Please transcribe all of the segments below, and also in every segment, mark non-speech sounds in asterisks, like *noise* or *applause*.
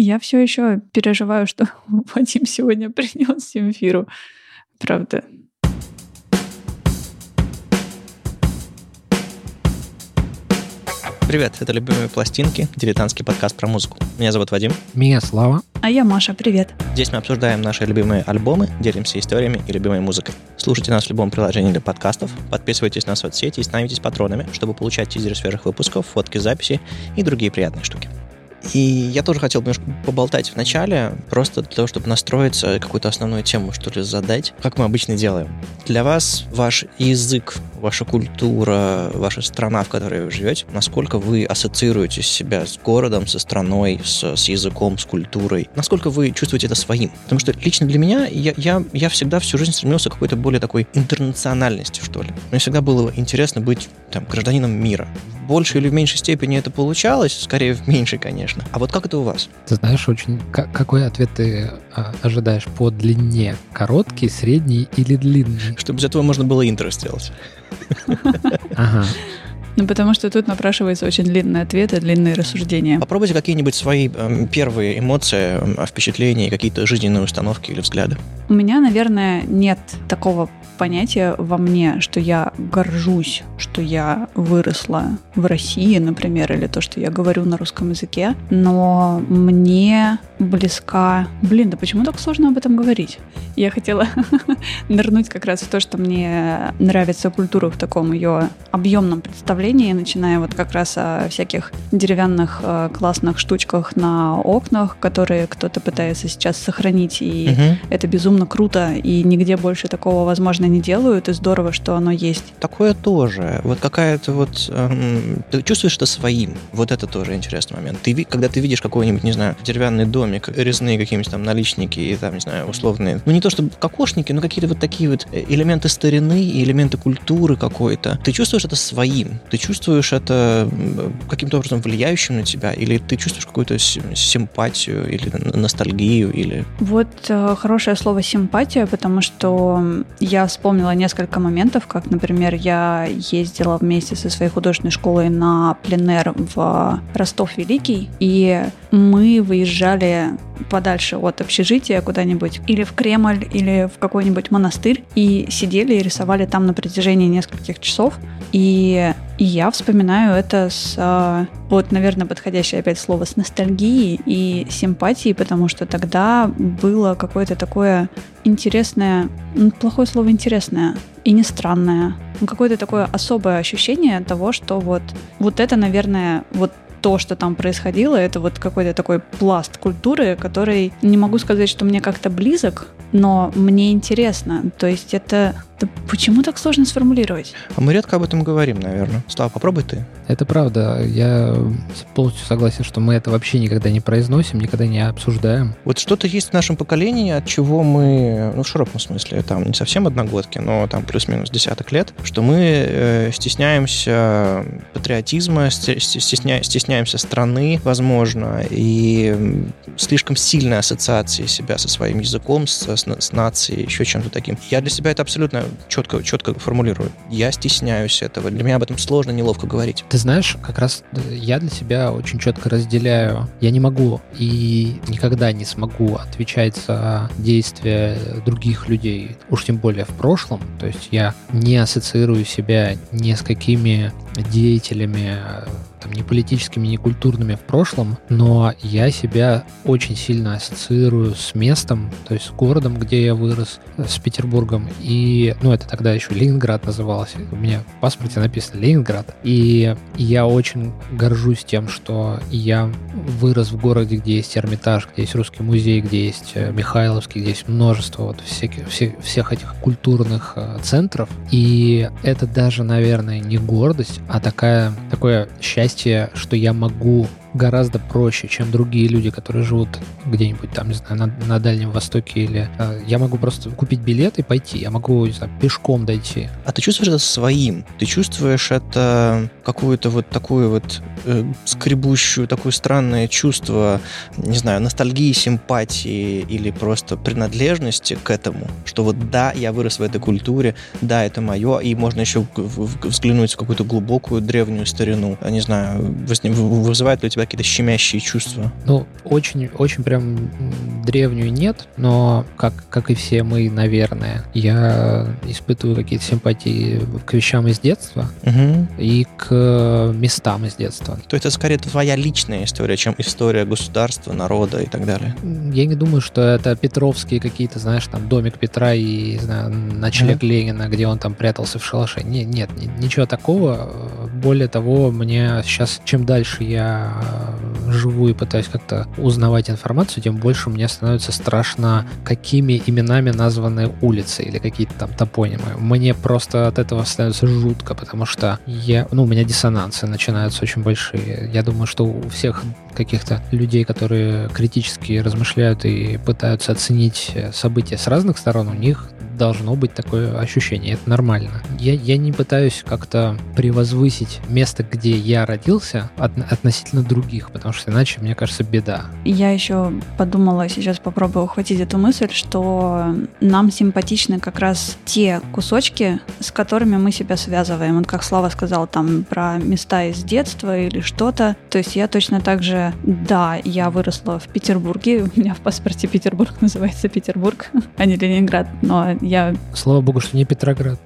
Я все еще переживаю, что *laughs* Вадим сегодня *laughs* принес Земфиру. Правда. Привет, это «Любимые пластинки», дилетантский подкаст про музыку. Меня зовут Вадим. Меня Слава. А я Маша, привет. Здесь мы обсуждаем наши любимые альбомы, делимся историями и любимой музыкой. Слушайте нас в любом приложении для подкастов, подписывайтесь на соцсети и становитесь патронами, чтобы получать тизеры свежих выпусков, фотки записи и другие приятные штуки. И я тоже хотел немножко поболтать в начале, просто для того, чтобы настроиться, какую-то основную тему, что ли, задать, как мы обычно делаем. Для вас ваш язык, ваша культура, ваша страна, в которой вы живете, насколько вы ассоциируете себя с городом, со страной, с, с языком, с культурой, насколько вы чувствуете это своим. Потому что лично для меня я, я, я всегда всю жизнь стремился к какой-то более такой интернациональности, что ли. Мне всегда было интересно быть там, гражданином мира. В большей или в меньшей степени это получалось, скорее в меньшей, конечно. А вот как это у вас? Ты знаешь, очень какой ответ ты а, ожидаешь по длине? Короткий, средний или длинный? Чтобы из этого можно было интро сделать. Ajá. Ну, потому что тут напрашивается очень длинный ответ и длинные рассуждения. Попробуйте какие-нибудь свои э, первые эмоции, э, впечатления, какие-то жизненные установки или взгляды. У меня, наверное, нет такого понятие во мне, что я горжусь, что я выросла в России, например, или то, что я говорю на русском языке, но мне близка... Блин, да почему так сложно об этом говорить? Я хотела *laughs* нырнуть как раз в то, что мне нравится культура в таком ее объемном представлении, начиная вот как раз о всяких деревянных э, классных штучках на окнах, которые кто-то пытается сейчас сохранить, и угу. это безумно круто, и нигде больше такого, возможно, не делают, и здорово, что оно есть. Такое тоже. Вот какая-то вот... Эм, ты чувствуешь это своим. Вот это тоже интересный момент. Ты, когда ты видишь какой-нибудь, не знаю, деревянный домик, резные какие-нибудь там наличники и там, не знаю, условные... Ну, не то чтобы кокошники, но какие-то вот такие вот элементы старины и элементы культуры какой-то. Ты чувствуешь это своим. Ты чувствуешь это каким-то образом влияющим на тебя? Или ты чувствуешь какую-то симпатию или ностальгию? Или... Вот э, хорошее слово «симпатия», потому что я вспомнила несколько моментов, как, например, я ездила вместе со своей художественной школой на пленер в Ростов-Великий, и мы выезжали подальше от общежития куда-нибудь, или в Кремль, или в какой-нибудь монастырь, и сидели и рисовали там на протяжении нескольких часов. И, и я вспоминаю это с, а, вот, наверное, подходящее опять слово, с ностальгией и симпатией, потому что тогда было какое-то такое интересное, ну, плохое слово интересное, и не странное. Ну, какое-то такое особое ощущение того, что вот, вот это, наверное, вот то, что там происходило, это вот какой-то такой пласт культуры, который не могу сказать, что мне как-то близок, но мне интересно. То есть это... Да почему так сложно сформулировать? А мы редко об этом говорим, наверное. Слава, попробуй ты. Это правда. Я полностью согласен, что мы это вообще никогда не произносим, никогда не обсуждаем. Вот что-то есть в нашем поколении, от чего мы, ну, в широком смысле, там не совсем одногодки, но там плюс-минус десяток лет, что мы э, стесняемся патриотизма, стесня, стесняемся страны, возможно, и слишком сильной ассоциации себя со своим языком, с, с, с нацией, еще чем-то таким. Я для себя это абсолютно четко, четко формулирую. Я стесняюсь этого. Для меня об этом сложно, неловко говорить. Ты знаешь, как раз э, я для себя очень четко разделяю. Я не могу и никогда не смогу отвечать за действия других людей, уж тем более в прошлом. То есть я не ассоциирую себя ни с какими деятелями там, ни политическими, ни культурными в прошлом, но я себя очень сильно ассоциирую с местом, то есть с городом, где я вырос, с Петербургом. И, ну, это тогда еще Ленинград назывался. У меня в паспорте написано Ленинград. И я очень горжусь тем, что я вырос в городе, где есть Эрмитаж, где есть Русский музей, где есть э, Михайловский, где есть множество вот всяких, все, всех этих культурных э, центров. И это даже, наверное, не гордость, а такая, такое счастье что я могу гораздо проще, чем другие люди, которые живут где-нибудь там, не знаю, на, на Дальнем Востоке или... Э, я могу просто купить билет и пойти. Я могу, не знаю, пешком дойти. А ты чувствуешь это своим? Ты чувствуешь это какую-то вот такую вот э, скребущую, такое странное чувство, не знаю, ностальгии, симпатии или просто принадлежности к этому? Что вот да, я вырос в этой культуре, да, это мое, и можно еще взглянуть в какую-то глубокую древнюю старину. Не знаю, вызывает ли у тебя какие-то щемящие чувства? Ну, очень, очень прям древнюю нет, но как, как и все мы, наверное, я испытываю какие-то симпатии к вещам из детства угу. и к местам из детства. То это скорее твоя личная история, чем история государства, народа и так далее? Я не думаю, что это петровские какие-то, знаешь, там домик Петра и знаю, ночлег угу. Ленина, где он там прятался в шалаше. Не, нет, ничего такого. Более того, мне сейчас, чем дальше я живу и пытаюсь как-то узнавать информацию, тем больше мне становится страшно, какими именами названы улицы или какие-то там топонимы. Мне просто от этого становится жутко, потому что я, ну, у меня диссонансы начинаются очень большие. Я думаю, что у всех каких-то людей, которые критически размышляют и пытаются оценить события с разных сторон, у них должно быть такое ощущение, это нормально. Я, я не пытаюсь как-то превозвысить место, где я родился от, относительно других, потому что иначе, мне кажется, беда. Я еще подумала, сейчас попробую ухватить эту мысль, что нам симпатичны как раз те кусочки, с которыми мы себя связываем. Вот как Слава сказал там про места из детства или что-то. То есть я точно так же, да, я выросла в Петербурге, у меня в паспорте Петербург *laughs* называется Петербург, а не Ленинград, но я... Слава богу, что не Петроград.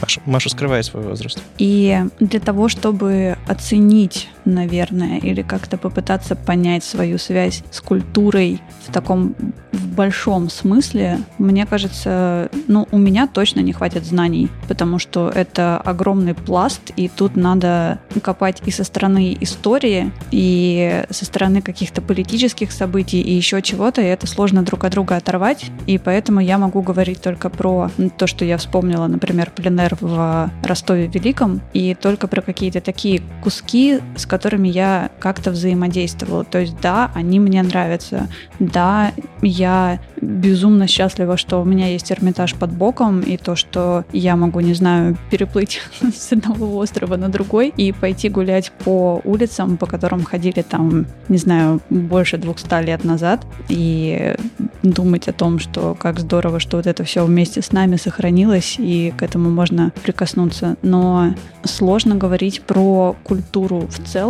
Маша, Маша скрывает свой возраст. И для того, чтобы оценить, наверное, или как-то попытаться понять свою связь с культурой в таком в большом смысле, мне кажется, ну, у меня точно не хватит знаний, потому что это огромный пласт, и тут надо копать и со стороны истории, и со стороны каких-то политических событий, и еще чего-то, и это сложно друг от друга оторвать, и поэтому я могу говорить только про то, что я вспомнила, например, пленер в Ростове-Великом, и только про какие-то такие куски, с которыми я как-то взаимодействовала. То есть, да, они мне нравятся, да, я безумно счастлива, что у меня есть Эрмитаж под боком, и то, что я могу, не знаю, переплыть *laughs* с одного острова на другой и пойти гулять по улицам, по которым ходили там, не знаю, больше 200 лет назад, и думать о том, что как здорово, что вот это все вместе с нами сохранилось, и к этому можно прикоснуться. Но сложно говорить про культуру в целом,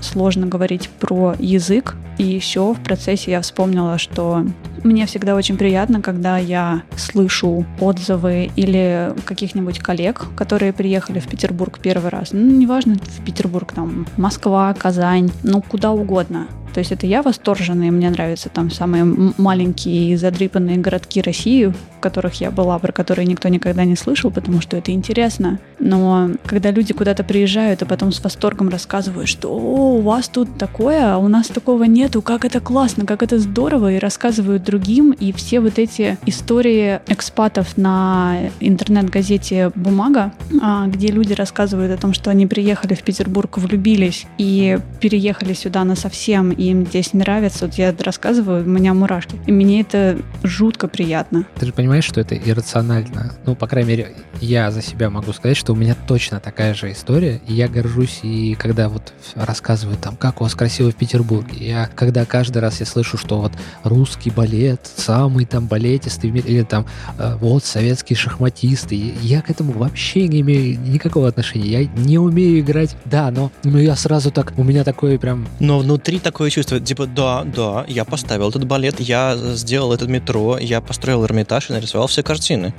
сложно говорить про язык. И еще в процессе я вспомнила, что мне всегда очень приятно, когда я слышу отзывы или каких-нибудь коллег, которые приехали в Петербург первый раз. Ну, неважно, в Петербург, там, Москва, Казань, ну, куда угодно. То есть это я восторженный, мне нравятся там самые маленькие задрипанные городки России, в которых я была, про которые никто никогда не слышал, потому что это интересно. Но когда люди куда-то приезжают и потом с восторгом рассказывают, что «О, у вас тут такое, а у нас такого нету, как это классно, как это здорово», и рассказывают другим, и все вот эти истории экспатов на интернет-газете «Бумага», а, где люди рассказывают о том, что они приехали в Петербург, влюбились и переехали сюда на совсем, и им здесь нравится. Вот я рассказываю, у меня мурашки. И мне это жутко приятно. Ты же понимаешь, что это иррационально. Ну, по крайней мере, я за себя могу сказать, что у меня точно такая же история. И я горжусь, и когда вот рассказывают там, как у вас красиво в Петербурге, я, когда каждый раз я слышу, что вот русский балет, самый там балетистый в мире, или там э, вот советские шахматисты, я к этому вообще не имею никакого отношения. Я не умею играть, да, но, но я сразу так, у меня такое прям... Но внутри такое такое чувство, типа, да, да, я поставил этот балет, я сделал этот метро, я построил Эрмитаж и нарисовал все картины.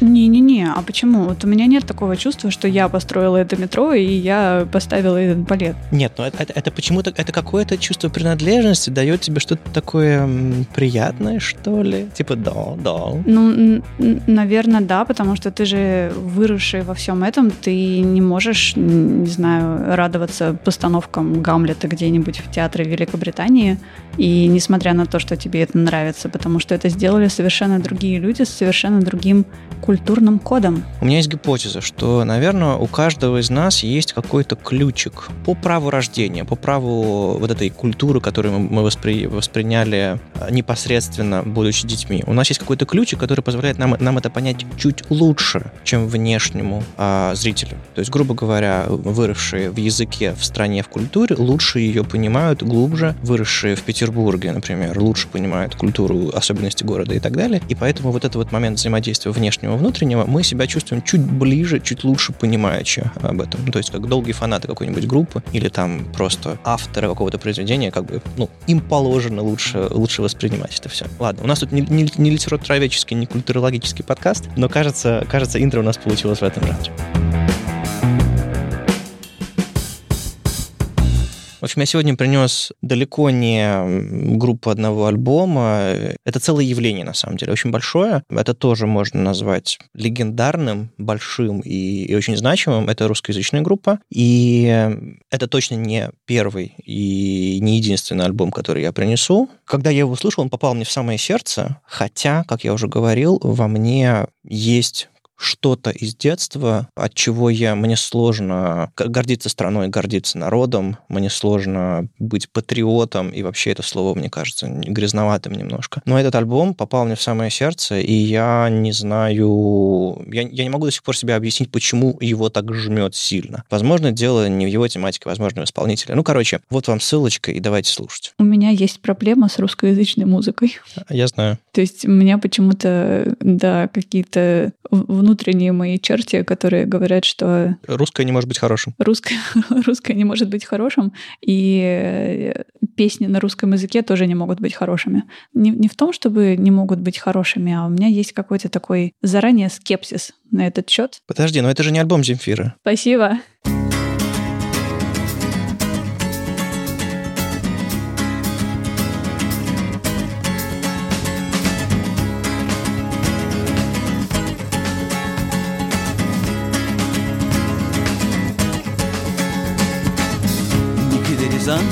Не-не-не, а почему? Вот у меня нет такого чувства, что я построила это метро и я поставила этот балет. Нет, ну это, это, это почему-то, это какое-то чувство принадлежности дает тебе что-то такое приятное, что ли? Типа, да, да. Ну, наверное, да, потому что ты же выросший во всем этом, ты не можешь, не знаю, радоваться постановкам Гамлета где-нибудь в театре театры Великобритании, и несмотря на то, что тебе это нравится, потому что это сделали совершенно другие люди с совершенно другим культурным кодом. У меня есть гипотеза, что, наверное, у каждого из нас есть какой-то ключик по праву рождения, по праву вот этой культуры, которую мы воспри... восприняли а, непосредственно, будучи детьми. У нас есть какой-то ключик, который позволяет нам, нам это понять чуть лучше, чем внешнему а, зрителю. То есть, грубо говоря, выросшие в языке, в стране, в культуре, лучше ее понимают, глубже, выросшие в Петербурге, например, лучше понимают культуру, особенности города и так далее. И поэтому вот этот вот момент взаимодействия внешнего и внутреннего, мы себя чувствуем чуть ближе, чуть лучше понимаючи об этом. То есть, как долгие фанаты какой-нибудь группы или там просто авторы какого-то произведения, как бы, ну, им положено лучше, лучше воспринимать это все. Ладно, у нас тут не, не, не литературоведческий, не культурологический подкаст, но кажется, кажется, интро у нас получилось в этом жанре. В общем, я сегодня принес далеко не группу одного альбома. Это целое явление, на самом деле, очень большое. Это тоже можно назвать легендарным, большим и, и очень значимым. Это русскоязычная группа. И это точно не первый и не единственный альбом, который я принесу. Когда я его услышал, он попал мне в самое сердце, хотя, как я уже говорил, во мне есть что-то из детства, от чего я, мне сложно гордиться страной, гордиться народом, мне сложно быть патриотом, и вообще это слово, мне кажется, грязноватым немножко. Но этот альбом попал мне в самое сердце, и я не знаю, я, я не могу до сих пор себе объяснить, почему его так жмет сильно. Возможно, дело не в его тематике, возможно, в исполнителе. Ну, короче, вот вам ссылочка, и давайте слушать. У меня есть проблема с русскоязычной музыкой. Я знаю. То есть у меня почему-то, да, какие-то внутренние мои черти, которые говорят, что... Русское не может быть хорошим. Русское, *laughs* русское не может быть хорошим, и э, песни на русском языке тоже не могут быть хорошими. Не, не в том, чтобы не могут быть хорошими, а у меня есть какой-то такой заранее скепсис на этот счет. Подожди, но это же не альбом Земфира. Спасибо.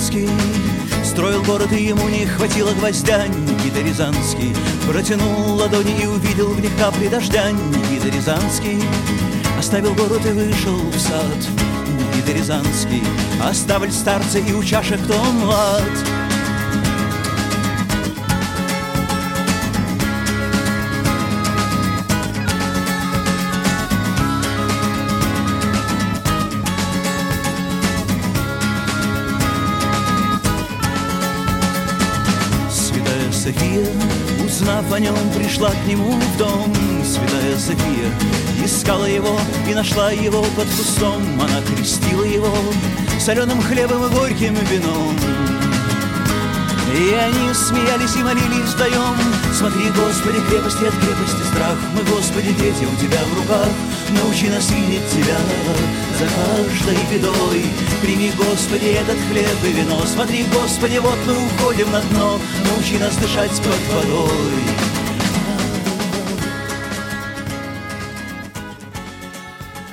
Рязанский. Строил город, и ему не хватило гвоздя. Никита Рязанский Протянул ладони и увидел в них капли дождя. Никита Рязанский Оставил город и вышел в сад. Никита Рязанский Оставль старца и у чашек кто млад София, узнав о нем, пришла к нему в дом. Святая София искала его и нашла его под кустом. Она крестила его соленым хлебом и горьким вином. И они смеялись и молились вдвоем. Смотри, Господи, крепости от крепости страх. Мы, Господи, дети у Тебя в руках. Научи нас видеть Тебя за каждой бедой. Прими, Господи, этот хлеб и вино. Смотри, Господи, вот мы уходим на дно. Научи нас дышать под водой.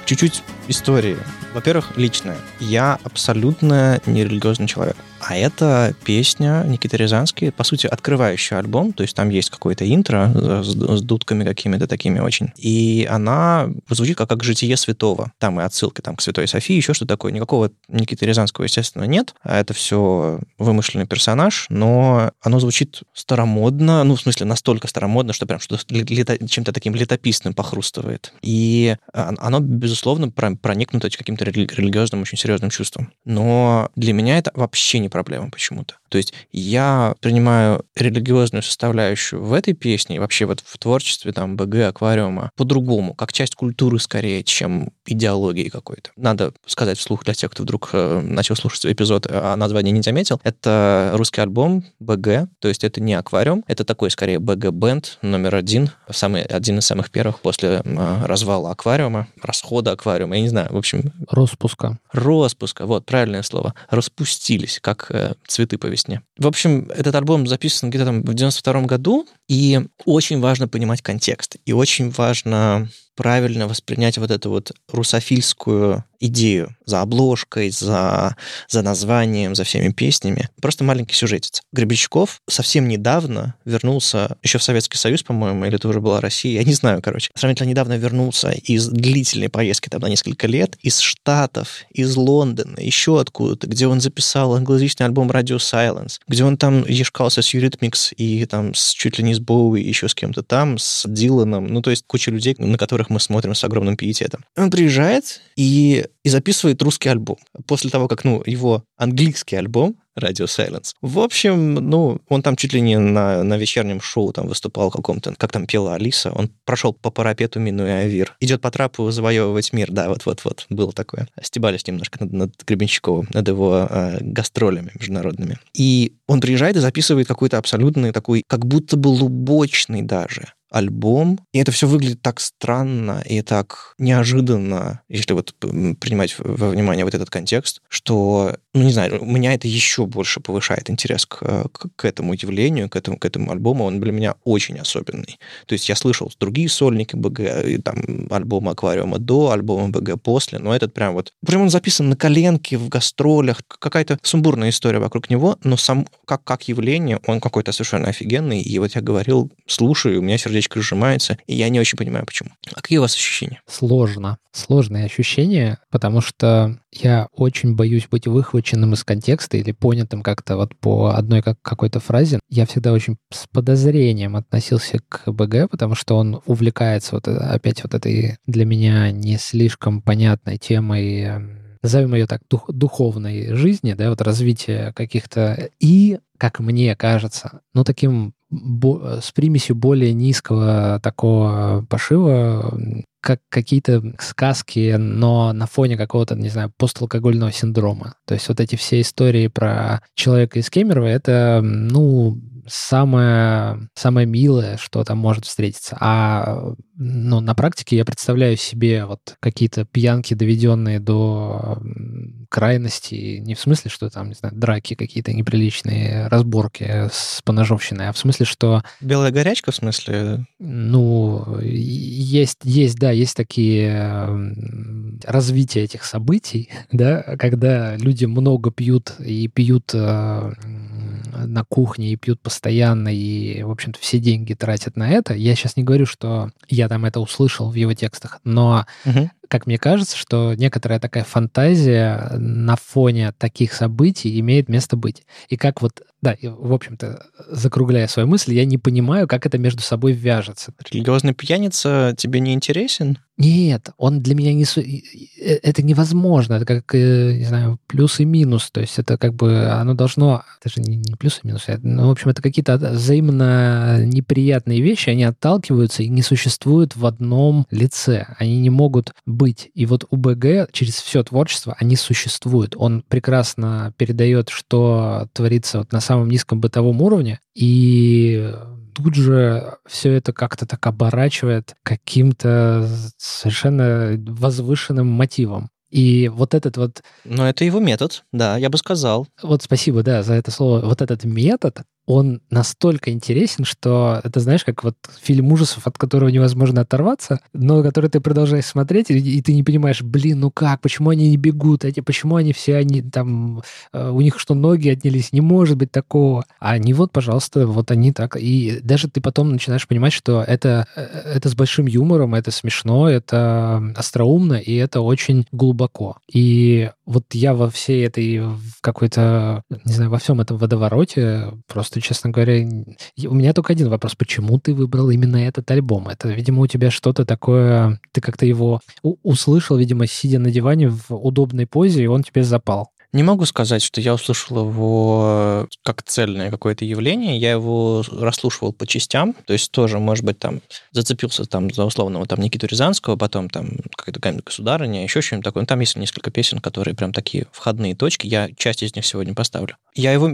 Чуть-чуть истории. Во-первых, личное. Я абсолютно нерелигиозный человек. А это песня Никиты Рязанский, по сути, открывающий альбом, то есть там есть какое-то интро с, с дудками какими-то такими очень. И она звучит как, как «Житие святого». Там и отсылки там, к Святой Софии, еще что такое. Никакого Никиты Рязанского, естественно, нет. А это все вымышленный персонаж, но оно звучит старомодно, ну, в смысле, настолько старомодно, что прям что чем-то таким летописным похрустывает. И оно, безусловно, проникнуто каким-то религиозным, очень серьезным чувством. Но для меня это вообще не проблема почему-то. То есть я принимаю религиозную составляющую в этой песне, вообще вот в творчестве там БГ, аквариума, по-другому, как часть культуры скорее, чем идеологии какой-то. Надо сказать вслух для тех, кто вдруг э, начал слушать эпизод, а название не заметил. Это русский альбом БГ, то есть это не аквариум, это такой скорее БГ-бенд номер один, самый, один из самых первых после э, развала аквариума, расхода аквариума, я не знаю, в общем... Роспуска. Роспуска, вот, правильное слово. Распустились, как э, цветы по весне. В общем, этот альбом записан где-то там в 92 году, и очень важно понимать контекст, и очень важно правильно воспринять вот эту вот русофильскую идею за обложкой, за, за названием, за всеми песнями. Просто маленький сюжетец. Гребенщиков совсем недавно вернулся, еще в Советский Союз, по-моему, или это уже была Россия, я не знаю, короче. Сравнительно недавно вернулся из длительной поездки там на несколько лет, из Штатов, из Лондона, еще откуда-то, где он записал англоязычный альбом Radio Silence, где он там ешкался с Eurythmics и там с, чуть ли не с Боуи, еще с кем-то там, с Диланом, ну то есть куча людей, на которых которых мы смотрим с огромным пиететом. Он приезжает и, и записывает русский альбом. После того, как, ну, его английский альбом Radio Silence. В общем, ну, он там чуть ли не на, на вечернем шоу там выступал каком-то, как там пела Алиса, он прошел по парапету, минуя Авир. Идет по трапу завоевывать мир, да, вот-вот-вот, было такое. Стебались немножко над, над Гребенщиковым, над его э, гастролями международными. И он приезжает и записывает какой-то абсолютный такой, как будто бы лубочный даже альбом, и это все выглядит так странно и так неожиданно, если вот принимать во внимание вот этот контекст, что, ну, не знаю, у меня это еще больше повышает интерес к, к, к этому явлению, к этому, к этому альбому. Он для меня очень особенный. То есть я слышал другие сольники БГ, и там альбом «Аквариума» до, альбома БГ после, но этот прям вот... Прям он записан на коленке, в гастролях, какая-то сумбурная история вокруг него, но сам как, как явление он какой-то совершенно офигенный, и вот я говорил, слушаю, у меня сердечко сердечко сжимается, и я не очень понимаю, почему. А какие у вас ощущения? Сложно. Сложные ощущения, потому что я очень боюсь быть выхваченным из контекста или понятым как-то вот по одной как какой-то фразе. Я всегда очень с подозрением относился к БГ, потому что он увлекается вот э, опять вот этой для меня не слишком понятной темой эм, назовем ее так, дух, духовной жизни, да, вот развитие каких-то и, как мне кажется, ну, таким с примесью более низкого такого пошива, как какие-то сказки, но на фоне какого-то, не знаю, посталкогольного синдрома. То есть вот эти все истории про человека из Кемерово, это, ну, самое, самое милое, что там может встретиться. А ну, на практике я представляю себе вот какие-то пьянки, доведенные до крайности, не в смысле, что там, не знаю, драки какие-то неприличные, разборки с поножовщиной, а в смысле, что... Белая горячка, в смысле? Ну, есть, есть, да, есть такие развития этих событий, *laughs* да, когда люди много пьют и пьют э, на кухне и пьют постоянно, и, в общем-то, все деньги тратят на это. Я сейчас не говорю, что я там это услышал в его текстах, но угу как мне кажется, что некоторая такая фантазия на фоне таких событий имеет место быть. И как вот да, и, в общем-то, закругляя свою мысль, я не понимаю, как это между собой вяжется. Религиозный пьяница тебе не интересен? Нет, он для меня не... Э, это невозможно. Это как, э, не знаю, плюс и минус. То есть это как бы... Оно должно... Это же не, не плюс и минус. Ну, в общем, это какие-то взаимно неприятные вещи. Они отталкиваются и не существуют в одном лице. Они не могут быть. И вот у БГ через все творчество они существуют. Он прекрасно передает, что творится вот на самом низком бытовом уровне, и тут же все это как-то так оборачивает каким-то совершенно возвышенным мотивом. И вот этот вот... Но это его метод, да, я бы сказал. Вот спасибо, да, за это слово. Вот этот метод, он настолько интересен, что это, знаешь, как вот фильм ужасов, от которого невозможно оторваться, но который ты продолжаешь смотреть, и, и ты не понимаешь, блин, ну как, почему они не бегут, эти, почему они все, они там, э, у них что, ноги отнялись, не может быть такого. А они вот, пожалуйста, вот они так. И даже ты потом начинаешь понимать, что это, э, это с большим юмором, это смешно, это остроумно, и это очень глубоко. И вот я во всей этой какой-то, не знаю, во всем этом водовороте просто что, честно говоря, у меня только один вопрос. Почему ты выбрал именно этот альбом? Это, видимо, у тебя что-то такое... Ты как-то его услышал, видимо, сидя на диване в удобной позе, и он тебе запал. Не могу сказать, что я услышал его э, как цельное какое-то явление. Я его расслушивал по частям. То есть тоже, может быть, там зацепился там за условного там Никиту Рязанского, потом там какая-то камень государыня, еще что-нибудь такое. Ну, там есть несколько песен, которые прям такие входные точки. Я часть из них сегодня поставлю. Я его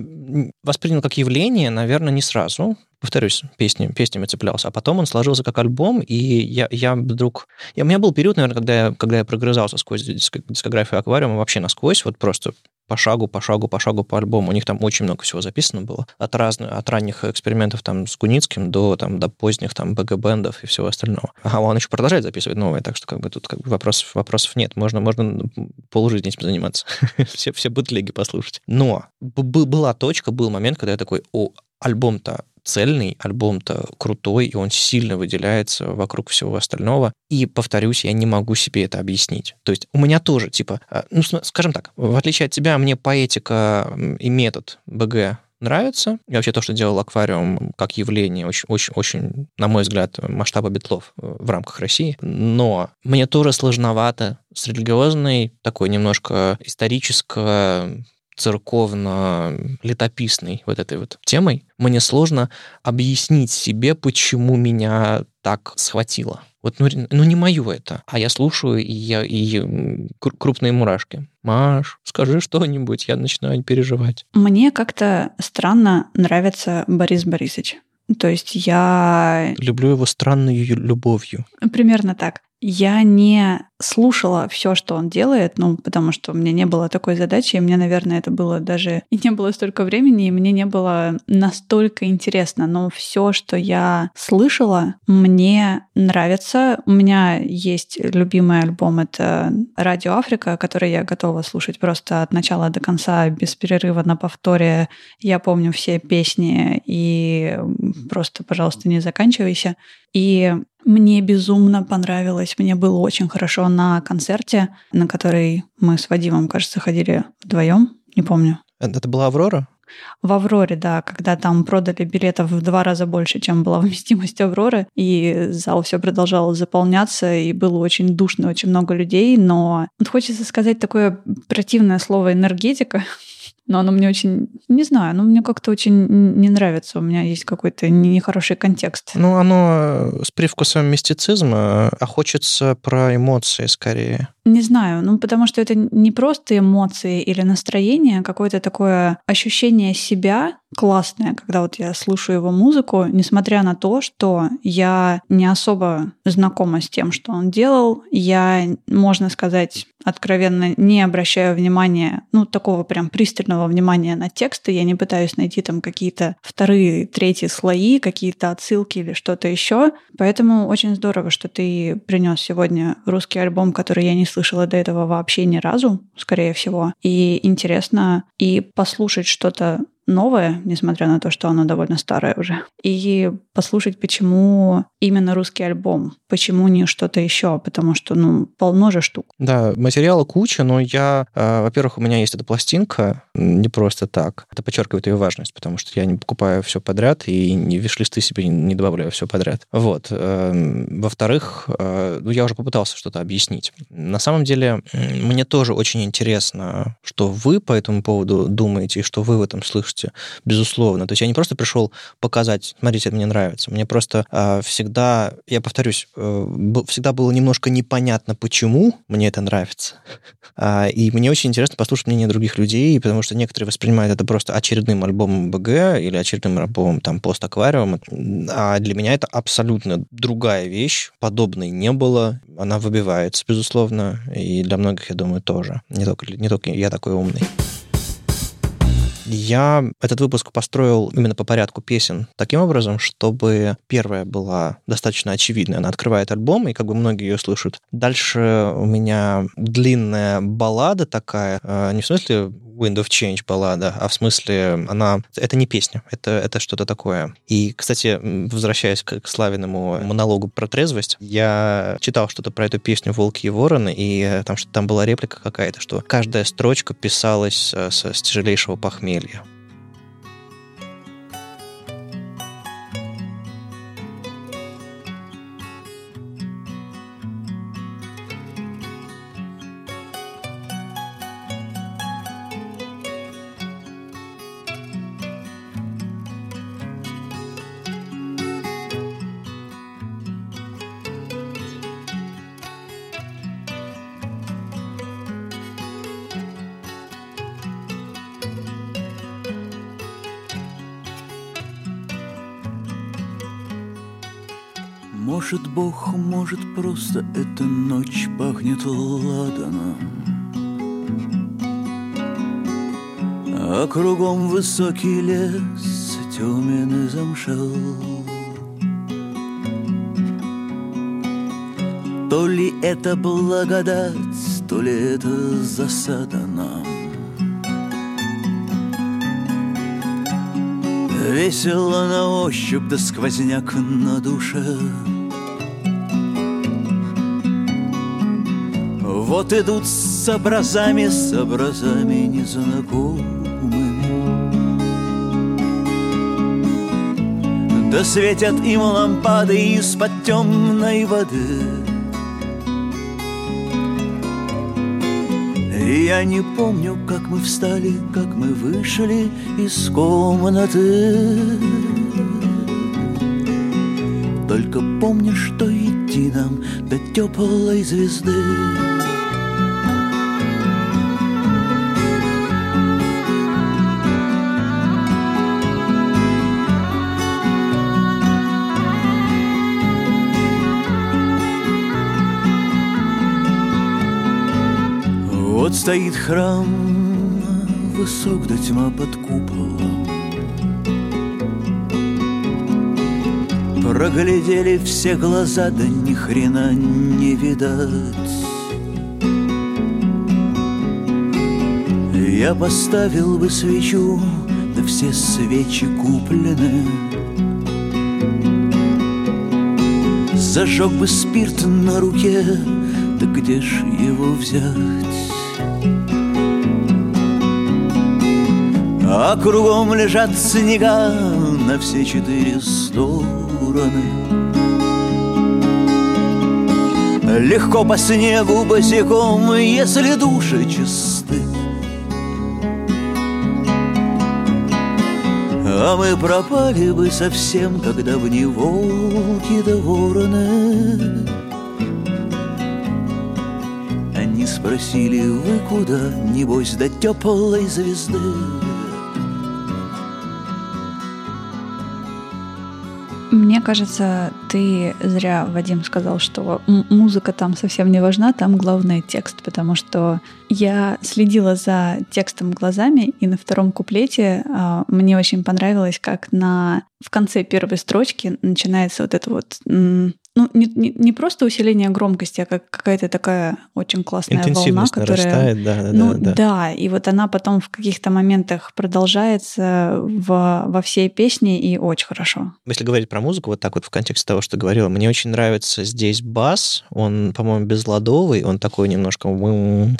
воспринял как явление, наверное, не сразу повторюсь, песни, песнями цеплялся. А потом он сложился как альбом, и я, я вдруг... Я, у меня был период, наверное, когда я, когда я прогрызался сквозь дискографию аквариума вообще насквозь, вот просто по шагу, по шагу, по шагу по альбому. У них там очень много всего записано было. От разных, от ранних экспериментов там с Куницким до, там, до поздних там БГ-бендов и всего остального. А он еще продолжает записывать новые, так что как бы тут как бы вопросов, вопросов нет. Можно, можно полжизни этим заниматься. *laughs* все, все бутлеги послушать. Но была точка, был момент, когда я такой, о, альбом-то цельный, альбом-то крутой, и он сильно выделяется вокруг всего остального. И, повторюсь, я не могу себе это объяснить. То есть у меня тоже, типа, а, ну, скажем так, в отличие от тебя, мне поэтика и метод БГ нравится. И вообще то, что делал аквариум как явление, очень, очень, очень, на мой взгляд, масштаба битлов э, в рамках России. Но мне тоже сложновато с религиозной, такой немножко исторической церковно-летописной вот этой вот темой, мне сложно объяснить себе, почему меня так схватило. Вот, ну, ну не мое это. А я слушаю, и, я, и крупные мурашки. Маш, скажи что-нибудь, я начинаю переживать. Мне как-то странно нравится Борис Борисович. То есть я... Люблю его странной любовью. Примерно так. Я не слушала все, что он делает, ну, потому что у меня не было такой задачи, и мне, наверное, это было даже... И не было столько времени, и мне не было настолько интересно. Но все, что я слышала, мне нравится. У меня есть любимый альбом, это «Радио Африка», который я готова слушать просто от начала до конца, без перерыва на повторе. Я помню все песни, и просто, пожалуйста, не заканчивайся. И мне безумно понравилось. Мне было очень хорошо на концерте, на который мы с Вадимом, кажется, ходили вдвоем. Не помню. Это была «Аврора»? В «Авроре», да, когда там продали билетов в два раза больше, чем была *laughs* вместимость «Авроры», и зал все продолжал заполняться, и было очень душно, очень много людей, но вот хочется сказать такое противное слово «энергетика», *laughs* но оно мне очень, не знаю, оно мне как-то очень не нравится. У меня есть какой-то нехороший контекст. Ну, оно с привкусом мистицизма, а хочется про эмоции скорее. Не знаю, ну потому что это не просто эмоции или настроение, а какое-то такое ощущение себя классное, когда вот я слушаю его музыку, несмотря на то, что я не особо знакома с тем, что он делал, я, можно сказать, откровенно не обращаю внимания, ну, такого прям пристального внимания на тексты, я не пытаюсь найти там какие-то вторые, третьи слои, какие-то отсылки или что-то еще. Поэтому очень здорово, что ты принес сегодня русский альбом, который я не слышала до этого вообще ни разу, скорее всего. И интересно и послушать что-то новое, несмотря на то, что оно довольно старое уже. И послушать, почему именно русский альбом, почему не что-то еще, потому что, ну, полно же штук. Да, материала куча, но я, э, во-первых, у меня есть эта пластинка, не просто так. Это подчеркивает ее важность, потому что я не покупаю все подряд и не виш-листы себе не добавляю все подряд. Вот. Э, во-вторых, э, ну, я уже попытался что-то объяснить. На самом деле, мне тоже очень интересно, что вы по этому поводу думаете и что вы в этом слышите слушайте, безусловно. То есть я не просто пришел показать, смотрите, это мне нравится. Мне просто э, всегда, я повторюсь, э, всегда было немножко непонятно, почему мне это нравится. А, и мне очень интересно послушать мнение других людей, потому что некоторые воспринимают это просто очередным альбомом БГ или очередным альбомом там пост-аквариум. А для меня это абсолютно другая вещь. Подобной не было. Она выбивается, безусловно. И для многих, я думаю, тоже. Не только, не только я такой умный. Я этот выпуск построил именно по порядку песен таким образом, чтобы первая была достаточно очевидная. Она открывает альбом, и как бы многие ее слышат. Дальше у меня длинная баллада такая, э, не в смысле Wind of Change баллада, а в смысле она... Это не песня, это, это что-то такое. И, кстати, возвращаясь к, к Славиному монологу про трезвость, я читал что-то про эту песню «Волки и вороны», и там, что там была реплика какая-то, что каждая строчка писалась э, с, с тяжелейшего похмелья. Просто эта ночь пахнет ладаном. А кругом высокий лес темен и замшел. То ли это благодать, то ли это засада нам. Весело на ощупь, да сквозняк на душе Вот идут с образами, с образами незнакомыми. Да светят им лампады из-под темной воды. И я не помню, как мы встали, как мы вышли из комнаты. Только помню, что идти нам до теплой звезды стоит храм, высок до тьма под куполом. Проглядели все глаза, да ни хрена не видать. Я поставил бы свечу, да все свечи куплены. Зажег бы спирт на руке, да где ж его взять? А кругом лежат снега на все четыре стороны. Легко по снегу босиком, если души чисты. А мы пропали бы совсем, когда в не волки да вороны Они спросили, вы куда, небось, до теплой звезды Мне кажется, ты зря, Вадим, сказал, что музыка там совсем не важна, там главное текст, потому что я следила за текстом глазами, и на втором куплете э, мне очень понравилось, как на в конце первой строчки начинается вот это вот ну, не, не, не просто усиление громкости, а как какая-то такая очень классная волна, которая... Нарастает, да, да, ну, да, да. да, и вот она потом в каких-то моментах продолжается в, во всей песне, и очень хорошо. Если говорить про музыку, вот так вот в контексте того, что говорила, мне очень нравится здесь бас, он, по-моему, безладовый, он такой немножко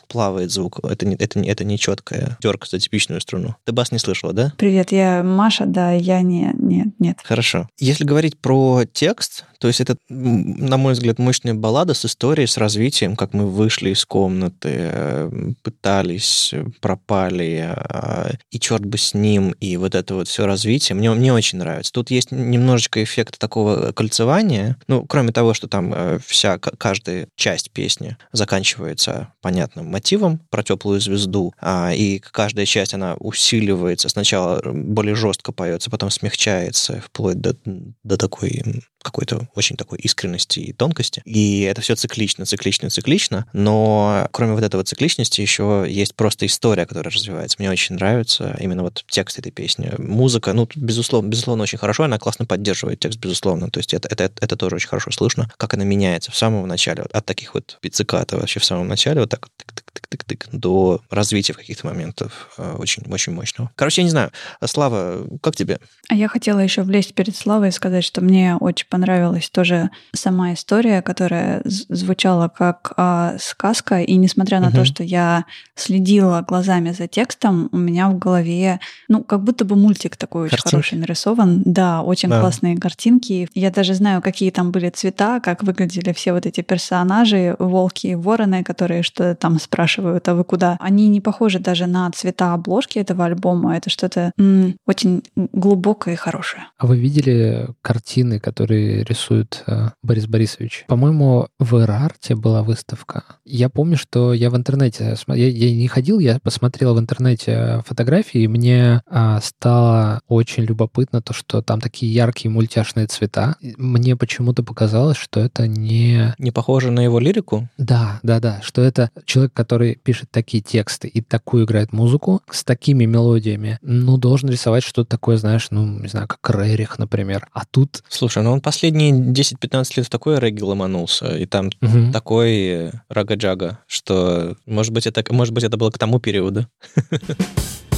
плавает звук, это не, это, это не четкая терка за типичную струну. Ты бас не слышала, да? Привет, я Маша, да, я не, не, нет. Хорошо. Если говорить про текст, то есть это, на мой взгляд, мощная баллада с историей, с развитием, как мы вышли из комнаты, э, пытались, пропали, а, и черт бы с ним, и вот это вот все развитие. Мне, мне очень нравится. Тут есть немножечко эффект такого кольцевания, ну, кроме того, что там э, вся, каждая часть песни заканчивается понятным мотивом про теплую звезду, а, и каждая часть, она усиливается. Сначала более жестко поется, потом смягчается, вплоть до, до такой какой-то очень такой искренности и тонкости. И это все циклично, циклично, циклично. Но кроме вот этого цикличности еще есть просто история, которая развивается. Мне очень нравится именно вот текст этой песни. Музыка, ну, безусловно, безусловно, очень хорошо, она классно поддерживает текст, безусловно. То есть это, это, это тоже очень хорошо слышно, как она меняется в самом начале, от таких вот пицциката вообще в самом начале, вот так вот тык-тык-тык-тык, до развития в каких-то моментов э, очень, очень мощного. Короче, я не знаю. Слава, как тебе? А я хотела еще влезть перед Славой и сказать, что мне очень понравилась тоже сама история, которая звучала как а, сказка, и несмотря на угу. то, что я следила глазами за текстом, у меня в голове, ну, как будто бы мультик такой очень хороший нарисован. Да, очень да. классные картинки. Я даже знаю, какие там были цвета, как выглядели все вот эти персонажи, волки и вороны, которые что-то там спрашивают, а вы куда? Они не похожи даже на цвета обложки этого альбома. Это что-то м- очень глубокое и хорошее. А вы видели картины, которые рисует э, Борис Борисович? По-моему, в Эрарте была выставка. Я помню, что я в интернете, я, я не ходил, я посмотрел в интернете фотографии, и мне э, стало очень любопытно то, что там такие яркие мультяшные цвета. Мне почему-то показалось, что это не... Не похоже на его лирику? Да, да, да, что это человек, который пишет такие тексты и такую играет музыку с такими мелодиями, ну, должен рисовать что-то такое, знаешь, ну, не знаю, как Рерих, например. А тут... Слушай, ну он последние 10-15 лет в такой регги ломанулся, и там угу. такой рага-джага, что, может быть, это, может быть, это было к тому периоду. *laughs*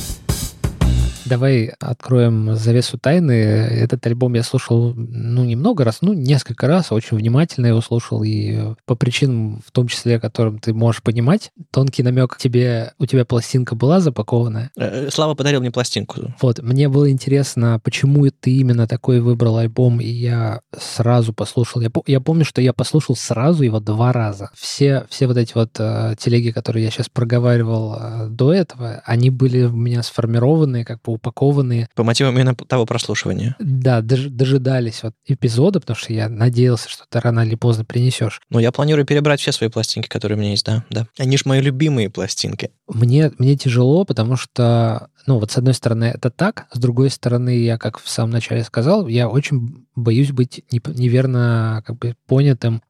Давай откроем завесу тайны. Этот альбом я слушал, ну, немного раз, ну, несколько раз, очень внимательно его слушал, и по причинам, в том числе, которым ты можешь понимать, тонкий намек тебе, у тебя пластинка была запакованная. Э, Слава подарил мне пластинку. Вот, мне было интересно, почему ты именно такой выбрал альбом, и я сразу послушал. Я, я помню, что я послушал сразу его два раза. Все, все вот эти вот э, телеги, которые я сейчас проговаривал э, до этого, они были у меня сформированные, как бы упакованные. По мотивам именно того прослушивания. Да, дож, дожидались вот эпизода, потому что я надеялся, что ты рано или поздно принесешь. Ну, я планирую перебрать все свои пластинки, которые у меня есть, да. да. Они же мои любимые пластинки. Мне, мне тяжело, потому что ну, вот с одной стороны это так, с другой стороны, я, как в самом начале сказал, я очень боюсь быть неверно как бы понятым,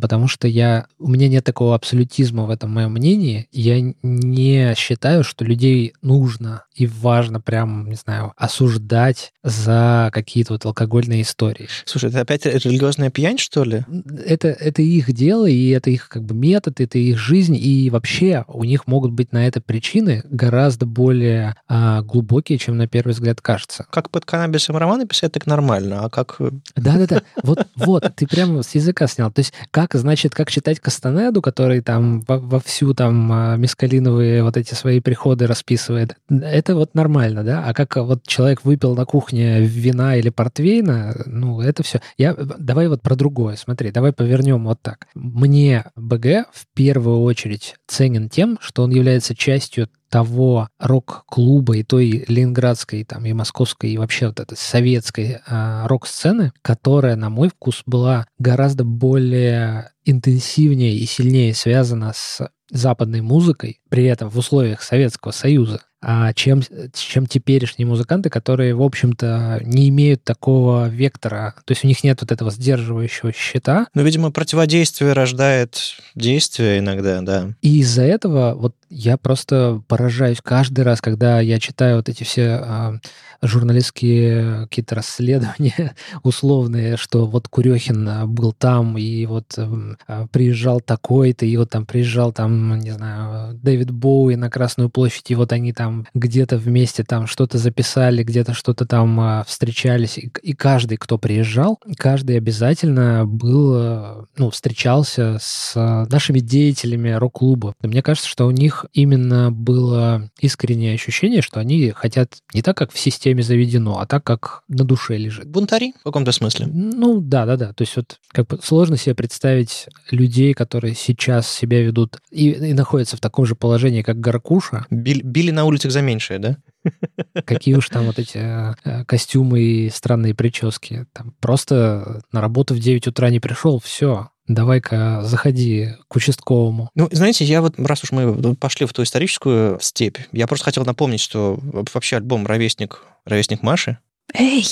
потому что я, у меня нет такого абсолютизма в этом моем мнении. Я не считаю, что людей нужно и важно прям, не знаю, осуждать за какие-то вот алкогольные истории. Слушай, это опять религиозная пьянь, что ли? Это, это их дело, и это их как бы метод, это их жизнь, и вообще у них могут быть на это причины гораздо более а, глубокие, чем на первый взгляд кажется. Как под каннабисом романы писать, так нормально, а как... Да-да-да, *laughs* вот, вот, ты прямо с языка снял. То есть как, значит, как читать Кастанеду, который там во, всю там а, мискалиновые вот эти свои приходы расписывает, это вот нормально, да? А как вот человек выпил на кухне вина или портвейна, ну, это все. Я, давай вот про другое, смотри, давай повернем вот так. Мне БГ в первую очередь ценен тем, что он является частью того рок-клуба и той ленинградской, там, и московской, и вообще вот этой советской э, рок-сцены, которая, на мой вкус, была гораздо более интенсивнее и сильнее связана с западной музыкой, при этом в условиях Советского Союза а чем, чем теперешние музыканты, которые, в общем-то, не имеют такого вектора. То есть у них нет вот этого сдерживающего щита. Ну, видимо, противодействие рождает действие иногда, да. И из-за этого вот я просто поражаюсь каждый раз, когда я читаю вот эти все а, журналистские какие-то расследования *laughs* условные, что вот Курехин а, был там, и вот а, приезжал такой-то, и вот там приезжал там, не знаю, Дэвид Боуи на Красную площадь, и вот они там где-то вместе там что-то записали, где-то что-то там а, встречались, и, и каждый, кто приезжал, каждый обязательно был, ну, встречался с нашими деятелями рок-клуба. Мне кажется, что у них именно было искреннее ощущение, что они хотят не так, как в системе системе заведено, а так, как на душе лежит. Бунтари в каком-то смысле? Ну, да, да, да. То есть вот как бы сложно себе представить людей, которые сейчас себя ведут и, и находятся в таком же положении, как Гаркуша. Били, били на улицах за меньшее, да? *laughs* Какие уж там вот эти э, костюмы и странные прически. Там просто на работу в 9 утра не пришел, все, давай-ка заходи к участковому. Ну, знаете, я вот, раз уж мы пошли в ту историческую степь, я просто хотел напомнить, что вообще альбом «Ровесник», «Ровесник Маши», Эй,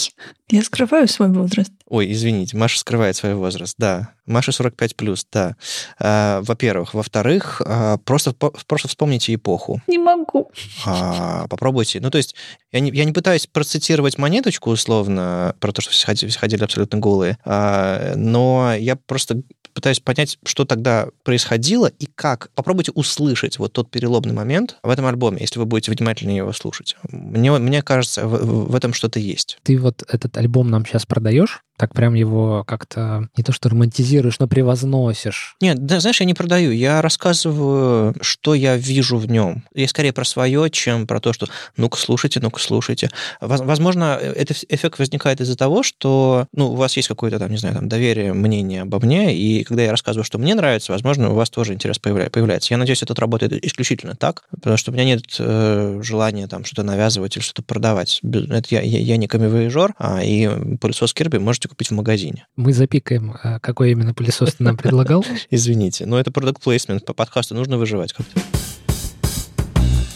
я скрываю свой возраст. Ой, извините, Маша скрывает свой возраст, да. Маша 45 плюс, да. А, во-первых. Во-вторых, а, просто, просто вспомните эпоху. Не могу. А, попробуйте. Ну, то есть, я не, я не пытаюсь процитировать монеточку условно про то, что все ходили, все ходили абсолютно голые, а, но я просто пытаюсь понять, что тогда происходило и как. Попробуйте услышать вот тот переломный момент в этом альбоме, если вы будете внимательнее его слушать. Мне, мне кажется, в, в этом что-то есть. Ты вот этот альбом нам сейчас продаешь? Так прям его как-то не то что романтизируешь, но превозносишь. Нет, да, знаешь, я не продаю, я рассказываю, что я вижу в нем. Я скорее про свое, чем про то, что ну-ка слушайте, ну-ка слушайте. Возможно, этот эффект возникает из-за того, что ну, у вас есть какое-то там, не знаю, там, доверие, мнение обо мне, и когда я рассказываю, что мне нравится, возможно, у вас тоже интерес появляется. Я надеюсь, это работает исключительно так, потому что у меня нет э, желания там что-то навязывать или что-то продавать. Это я, я, я не камевоежор, а и пылесос Кирби можете купить в магазине. Мы запикаем, а какой именно пылесос ты нам предлагал. *laughs* Извините, но это продукт плейсмент по подкасту, нужно выживать как-то.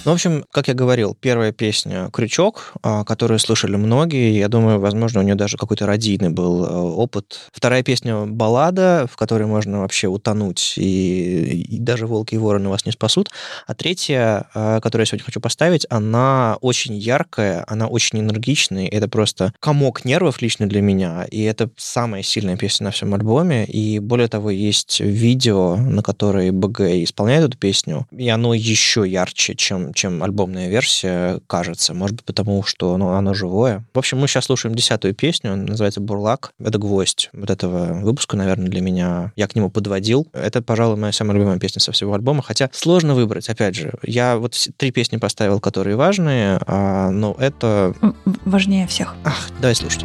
Ну, в общем, как я говорил, первая песня «Крючок», а, которую слышали многие, я думаю, возможно, у нее даже какой-то родийный был э, опыт. Вторая песня «Баллада», в которой можно вообще утонуть, и, и даже «Волки и вороны» вас не спасут. А третья, а, которую я сегодня хочу поставить, она очень яркая, она очень энергичная, это просто комок нервов лично для меня, и это самая сильная песня на всем альбоме, и более того, есть видео, на которое БГ исполняет эту песню, и оно еще ярче, чем чем альбомная версия кажется. Может быть, потому что ну, оно живое. В общем, мы сейчас слушаем десятую песню, называется «Бурлак». Это гвоздь вот этого выпуска, наверное, для меня. Я к нему подводил. Это, пожалуй, моя самая любимая песня со всего альбома. Хотя сложно выбрать, опять же. Я вот три песни поставил, которые важные, а, но это... Важнее всех. Ах, давай слушать.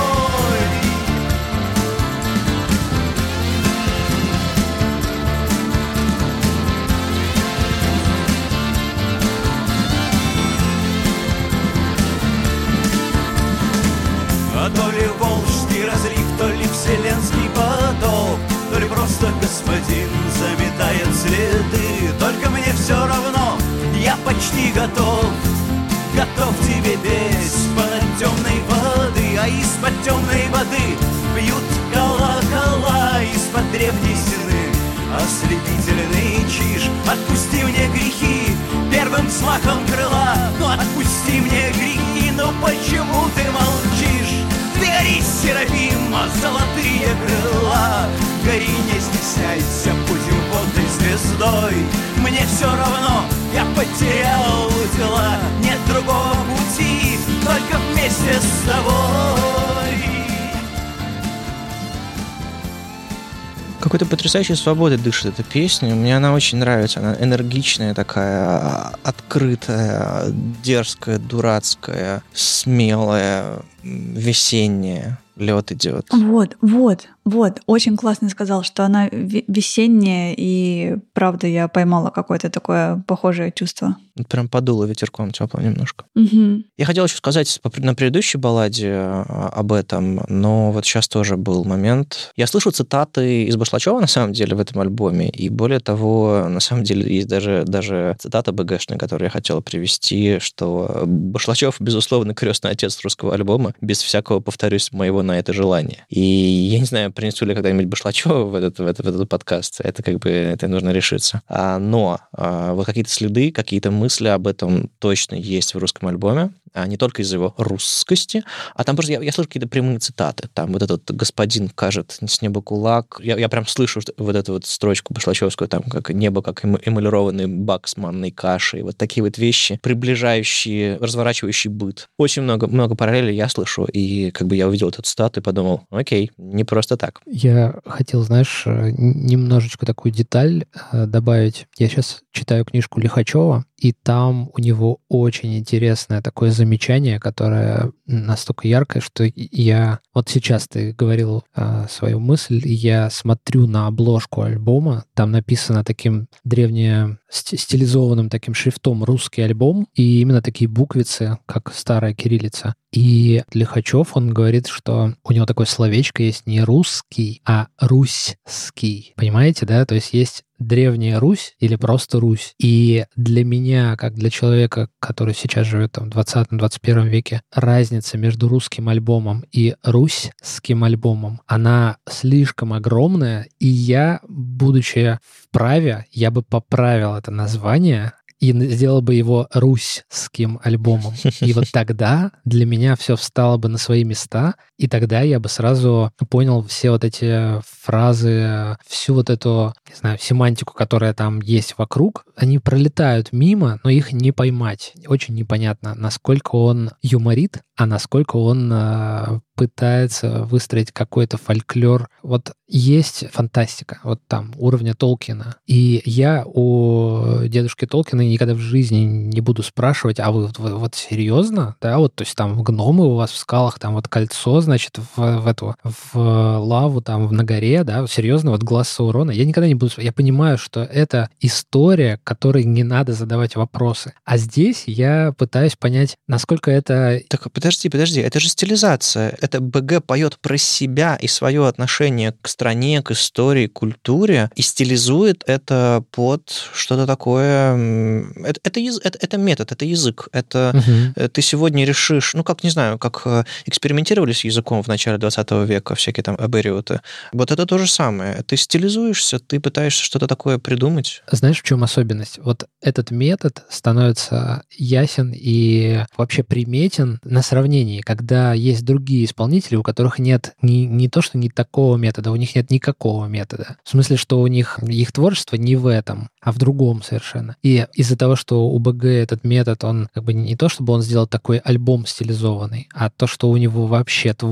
А то ли волжский разлив, то ли вселенский поток, то ли просто господин заметает следы. Только мне все равно, я почти готов. Готов тебе петь под темной воды А из-под темной воды бьют колокола Из-под древней стены. Ослепительный чиж Отпусти мне грехи первым взмахом крыла. Ну отпусти мне грехи, но почему ты молчишь? Гори, Серафима, золотые крыла. Гори, не стесняйся, будем водной звездой. Мне все равно, я потерял дела. Нет другого пути, только вместе с тобой Какой-то потрясающей свободой дышит эта песня. Мне она очень нравится. Она энергичная такая, открытая, дерзкая, дурацкая, смелая, весенняя. Лед идет. Вот, вот. Вот, очень классно сказал, что она весенняя, и правда я поймала какое-то такое похожее чувство. Прям подуло ветерком тепло немножко. Угу. Я хотел еще сказать на предыдущей балладе а, об этом, но вот сейчас тоже был момент. Я слышу цитаты из Башлачева на самом деле в этом альбоме, и более того, на самом деле есть даже, даже цитата БГшная, которую я хотел привести, что Башлачев, безусловно, крестный отец русского альбома, без всякого, повторюсь, моего на это желания. И я не знаю, принесу ли когда-нибудь Башлачева в этот, в, этот, в этот подкаст. Это как бы, это нужно решиться. А, но а, вот какие-то следы, какие-то мысли об этом точно есть в русском альбоме а не только из-за его русскости, а там просто я, я слышу какие-то прямые цитаты. Там вот этот господин кажет с неба кулак. Я, я прям слышу вот эту вот строчку Башлачевскую, там как небо, как эмалированный бак с манной кашей. Вот такие вот вещи, приближающие, разворачивающие быт. Очень много, много параллелей я слышу, и как бы я увидел эту цитату и подумал, окей, не просто так. Я хотел, знаешь, немножечко такую деталь э, добавить. Я сейчас читаю книжку Лихачева, и там у него очень интересное такое замечание, которое настолько яркое, что я... Вот сейчас ты говорил а, свою мысль, и я смотрю на обложку альбома, там написано таким древне стилизованным таким шрифтом «русский альбом», и именно такие буквицы, как старая кириллица. И Лихачев, он говорит, что у него такое словечко есть не русский, а руський. Понимаете, да? То есть есть древняя Русь или просто Русь. И для меня, как для человека, который сейчас живет там, в 20-21 веке, разница между русским альбомом и русским альбомом, она слишком огромная, и я, будучи вправе, я бы поправил это название и сделал бы его русским альбомом. И вот *laughs* тогда для меня все встало бы на свои места, и тогда я бы сразу понял все вот эти фразы, всю вот эту, не знаю, семантику, которая там есть вокруг. Они пролетают мимо, но их не поймать. Очень непонятно, насколько он юморит, а насколько он э, пытается выстроить какой-то фольклор. Вот есть фантастика, вот там, уровня Толкина. И я у дедушки Толкина никогда в жизни не буду спрашивать, а вы, вы вот серьезно? Да, вот, то есть там гномы у вас в скалах, там вот кольцо, значит, в, в эту, в лаву там на горе, да, серьезно, вот глаз Саурона. Я никогда не буду... Я понимаю, что это история, которой не надо задавать вопросы. А здесь я пытаюсь понять, насколько это... Так, подожди, подожди, это же стилизация это БГ поет про себя и свое отношение к стране, к истории, к культуре и стилизует это под что-то такое. Это, это, это, это метод, это язык. Это угу. ты сегодня решишь, ну как, не знаю, как э, экспериментировали с языком в начале 20 века всякие там абериоты. Вот это то же самое. Ты стилизуешься, ты пытаешься что-то такое придумать. Знаешь, в чем особенность? Вот этот метод становится ясен и вообще приметен на сравнении, когда есть другие исполнители, у которых нет не, не то, что не такого метода, у них нет никакого метода. В смысле, что у них их творчество не в этом, а в другом совершенно. И из-за того, что у БГ этот метод, он как бы не то, чтобы он сделал такой альбом стилизованный, а то, что у него вообще творчество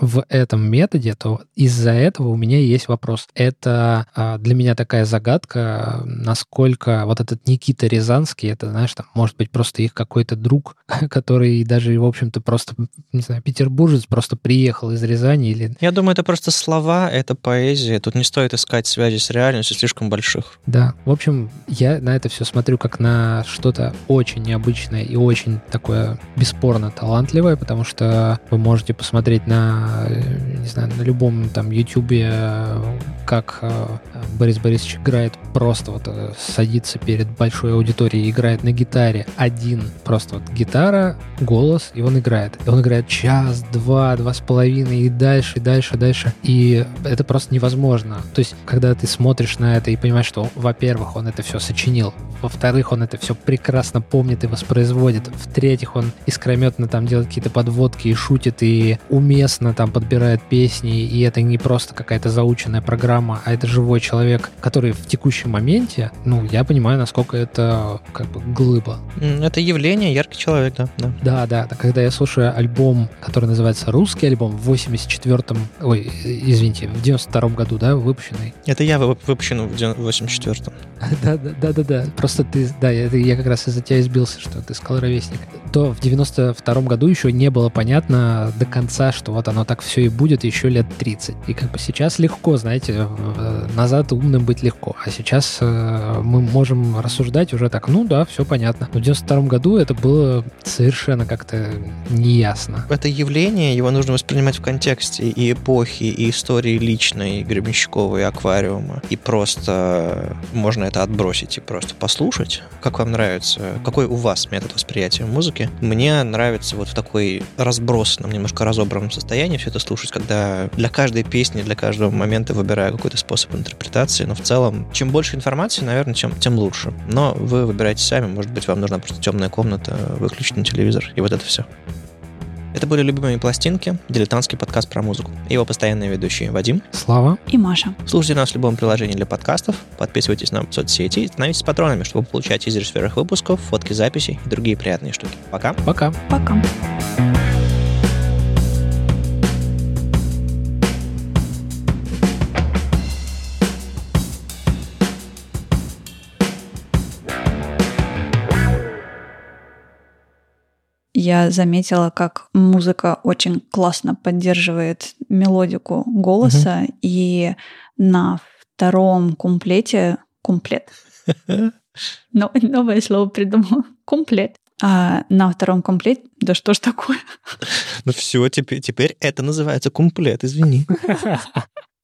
в этом методе, то из-за этого у меня есть вопрос. Это а, для меня такая загадка, насколько вот этот Никита Рязанский, это, знаешь, там, может быть, просто их какой-то друг, *laughs* который даже, в общем-то, просто, не знаю, петербуржец, просто приехал из Рязани или... Я думаю, это просто слова, это поэзия. Тут не стоит искать связи с реальностью слишком больших. Да. В общем, я на это все смотрю как на что-то очень необычное и очень такое бесспорно талантливое, потому что вы можете посмотреть на, не знаю, на любом там ютубе, как э, Борис Борисович играет просто вот э, садится перед большой аудиторией, играет на гитаре один, просто вот гитара, голос, и он играет. И он играет час, два, два с половиной и дальше, и дальше, и дальше. И это просто невозможно. То есть, когда ты смотришь на это и понимаешь, что, во-первых, он это все сочинил, во-вторых, он это все прекрасно помнит и воспроизводит, в-третьих, он искрометно там делает какие-то подводки и шутит, и уместно там подбирает песни, и это не просто какая-то заученная программа, а это живой человек, который в текущем моменте, ну, я понимаю, насколько это как бы глыба. Это явление, яркий человек, да. Да, да, да. Когда я слушаю альбом, который называется русский альбом в 84-м, ой, извините, в 92-м году, да, выпущенный. Это я выпущен в 84-м. *laughs* Да, да, да, да, да. Просто ты, да, я, я как раз из-за тебя избился, что ты сказал ровесник. То в 92-м году еще не было понятно до конца, что вот оно так все и будет еще лет 30. И как бы сейчас легко, знаете, назад умным быть легко. А сейчас э, мы можем рассуждать уже так, ну да, все понятно. Но в 92-м году это было совершенно как-то неясно. Это явление, его нужно воспринимать в контексте и эпохи, и истории личной, и Гребенщикова, и аквариума. И просто можно это отбросить и просто послушать, как вам нравится, какой у вас метод восприятия музыки. Мне нравится вот в такой разбросанном, немножко разобранном состоянии все это слушать, когда для каждой песни, для каждого момента выбираю какой-то способ интерпретации, но в целом, чем больше информации, наверное, чем, тем лучше. Но вы выбираете сами, может быть, вам нужна просто темная комната, выключить на телевизор, и вот это все. Это были «Любимые пластинки», дилетантский подкаст про музыку. Его постоянные ведущие Вадим, Слава и Маша. Слушайте нас в любом приложении для подкастов, подписывайтесь на соцсети и становитесь патронами, чтобы получать тизеры свежих выпусков, фотки записей и другие приятные штуки. Пока. Пока. Пока. Я заметила, как музыка очень классно поддерживает мелодику голоса, угу. и на втором кумплете кумплет. *laughs* Но, новое слово придумал. Кумплет. А на втором комплете... Да что ж такое? Ну все, теперь, теперь это называется кумплет, извини. *laughs*